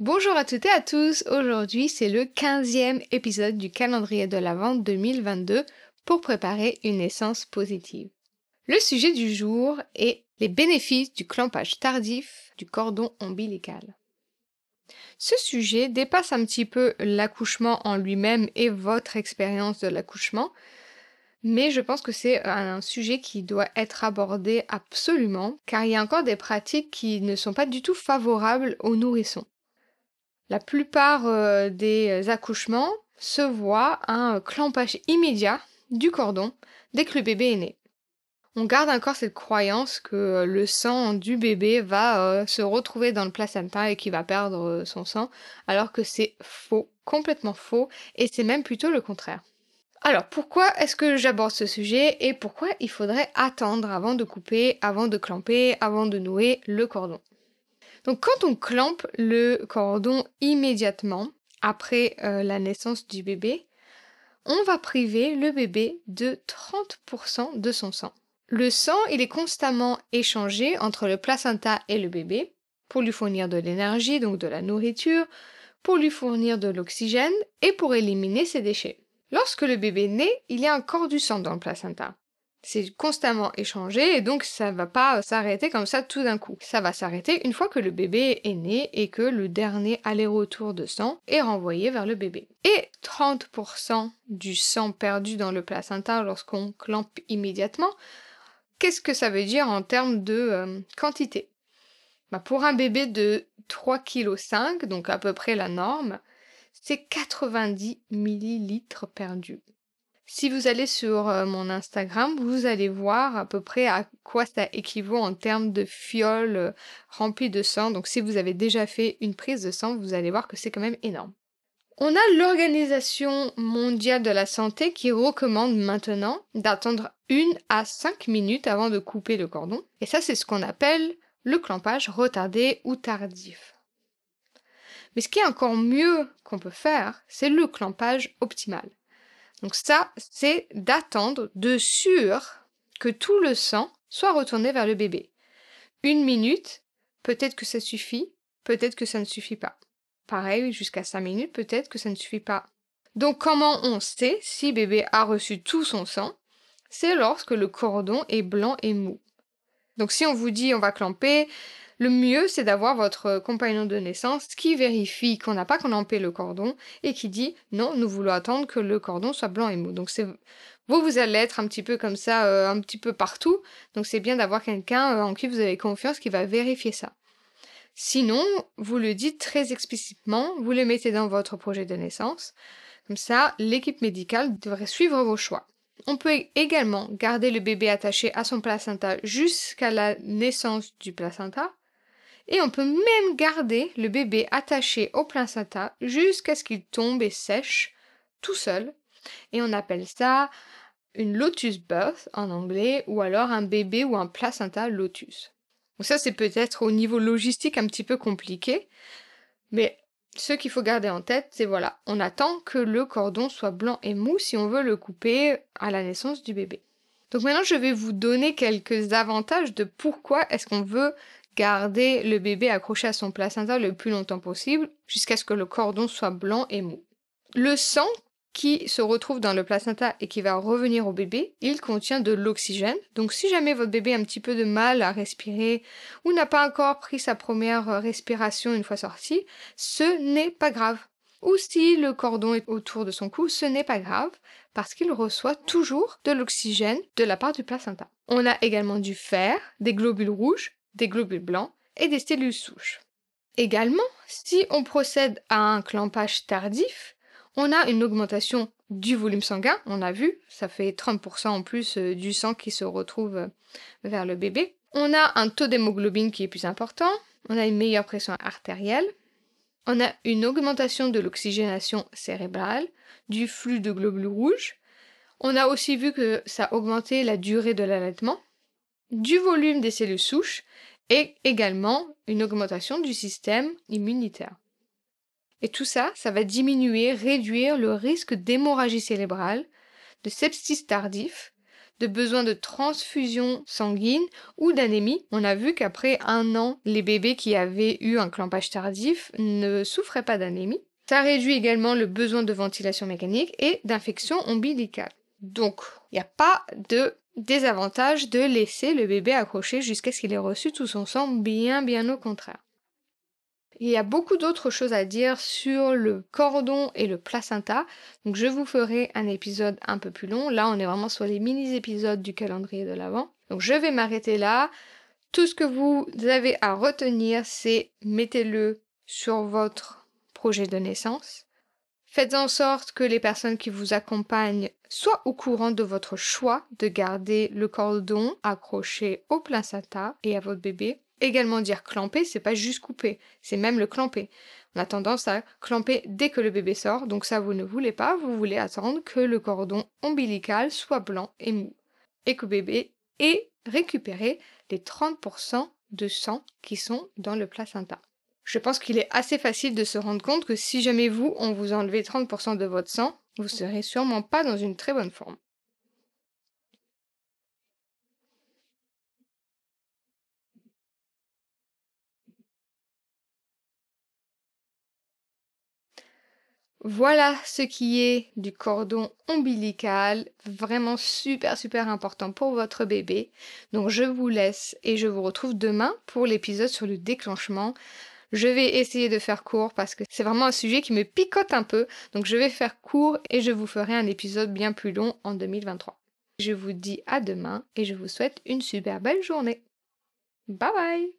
Bonjour à toutes et à tous, aujourd'hui c'est le 15e épisode du calendrier de la vente 2022 pour préparer une naissance positive. Le sujet du jour est les bénéfices du clampage tardif du cordon ombilical. Ce sujet dépasse un petit peu l'accouchement en lui-même et votre expérience de l'accouchement, mais je pense que c'est un sujet qui doit être abordé absolument, car il y a encore des pratiques qui ne sont pas du tout favorables aux nourrissons. La plupart euh, des accouchements se voient un clampage immédiat du cordon dès que le bébé est né on garde encore cette croyance que euh, le sang du bébé va euh, se retrouver dans le placenta et qu'il va perdre euh, son sang, alors que c'est faux, complètement faux, et c'est même plutôt le contraire. Alors, pourquoi est-ce que j'aborde ce sujet et pourquoi il faudrait attendre avant de couper, avant de clamper, avant de nouer le cordon? Donc, quand on clampe le cordon immédiatement après la naissance du bébé, on va priver le bébé de 30% de son sang. Le sang, il est constamment échangé entre le placenta et le bébé pour lui fournir de l'énergie, donc de la nourriture, pour lui fournir de l'oxygène et pour éliminer ses déchets. Lorsque le bébé naît, il y a encore du sang dans le placenta. C'est constamment échangé et donc ça va pas s'arrêter comme ça tout d'un coup. Ça va s'arrêter une fois que le bébé est né et que le dernier aller-retour de sang est renvoyé vers le bébé. Et 30% du sang perdu dans le placenta lorsqu'on clampe immédiatement, Qu'est-ce que ça veut dire en termes de euh, quantité? Bah, Pour un bébé de 3,5 kg, donc à peu près la norme, c'est 90 millilitres perdus. Si vous allez sur euh, mon Instagram, vous allez voir à peu près à quoi ça équivaut en termes de fioles euh, remplies de sang. Donc si vous avez déjà fait une prise de sang, vous allez voir que c'est quand même énorme. On a l'Organisation mondiale de la santé qui recommande maintenant d'attendre une à cinq minutes avant de couper le cordon. Et ça, c'est ce qu'on appelle le clampage retardé ou tardif. Mais ce qui est encore mieux qu'on peut faire, c'est le clampage optimal. Donc ça, c'est d'attendre de sûr que tout le sang soit retourné vers le bébé. Une minute, peut-être que ça suffit, peut-être que ça ne suffit pas. Pareil, jusqu'à 5 minutes, peut-être que ça ne suffit pas. Donc comment on sait si bébé a reçu tout son sang? C'est lorsque le cordon est blanc et mou. Donc si on vous dit on va clamper, le mieux c'est d'avoir votre compagnon de naissance qui vérifie qu'on n'a pas clampé le cordon et qui dit non, nous voulons attendre que le cordon soit blanc et mou. Donc c'est vous, vous allez être un petit peu comme ça, euh, un petit peu partout. Donc c'est bien d'avoir quelqu'un euh, en qui vous avez confiance qui va vérifier ça. Sinon, vous le dites très explicitement, vous le mettez dans votre projet de naissance. Comme ça, l'équipe médicale devrait suivre vos choix. On peut également garder le bébé attaché à son placenta jusqu'à la naissance du placenta. Et on peut même garder le bébé attaché au placenta jusqu'à ce qu'il tombe et sèche tout seul. Et on appelle ça une lotus birth en anglais ou alors un bébé ou un placenta lotus. Donc ça, c'est peut-être au niveau logistique un petit peu compliqué, mais ce qu'il faut garder en tête, c'est voilà, on attend que le cordon soit blanc et mou si on veut le couper à la naissance du bébé. Donc maintenant, je vais vous donner quelques avantages de pourquoi est-ce qu'on veut garder le bébé accroché à son placenta le plus longtemps possible jusqu'à ce que le cordon soit blanc et mou. Le sang qui se retrouve dans le placenta et qui va revenir au bébé, il contient de l'oxygène. Donc si jamais votre bébé a un petit peu de mal à respirer ou n'a pas encore pris sa première respiration une fois sorti, ce n'est pas grave. ou si le cordon est autour de son cou, ce n'est pas grave parce qu'il reçoit toujours de l'oxygène de la part du placenta. On a également du fer, des globules rouges, des globules blancs et des cellules souches. Également, si on procède à un clampage tardif, on a une augmentation du volume sanguin, on a vu, ça fait 30% en plus euh, du sang qui se retrouve euh, vers le bébé. On a un taux d'hémoglobine qui est plus important, on a une meilleure pression artérielle, on a une augmentation de l'oxygénation cérébrale, du flux de globules rouges. On a aussi vu que ça augmentait la durée de l'allaitement, du volume des cellules souches et également une augmentation du système immunitaire. Et tout ça, ça va diminuer, réduire le risque d'hémorragie cérébrale, de sepsis tardif, de besoin de transfusion sanguine ou d'anémie. On a vu qu'après un an, les bébés qui avaient eu un clampage tardif ne souffraient pas d'anémie. Ça réduit également le besoin de ventilation mécanique et d'infection ombilicale. Donc, il n'y a pas de désavantage de laisser le bébé accroché jusqu'à ce qu'il ait reçu tout son sang, bien bien au contraire. Il y a beaucoup d'autres choses à dire sur le cordon et le placenta, donc je vous ferai un épisode un peu plus long. Là, on est vraiment sur les mini-épisodes du calendrier de l'Avent. Donc je vais m'arrêter là. Tout ce que vous avez à retenir, c'est mettez-le sur votre projet de naissance. Faites en sorte que les personnes qui vous accompagnent soient au courant de votre choix de garder le cordon accroché au placenta et à votre bébé également dire clamper, c'est pas juste couper, c'est même le clamper. On a tendance à clamper dès que le bébé sort, donc ça vous ne voulez pas, vous voulez attendre que le cordon ombilical soit blanc et mou, et que bébé ait récupéré les 30% de sang qui sont dans le placenta. Je pense qu'il est assez facile de se rendre compte que si jamais vous, on vous enlevez 30% de votre sang, vous serez sûrement pas dans une très bonne forme. Voilà ce qui est du cordon ombilical, vraiment super super important pour votre bébé. Donc je vous laisse et je vous retrouve demain pour l'épisode sur le déclenchement. Je vais essayer de faire court parce que c'est vraiment un sujet qui me picote un peu. Donc je vais faire court et je vous ferai un épisode bien plus long en 2023. Je vous dis à demain et je vous souhaite une super belle journée. Bye bye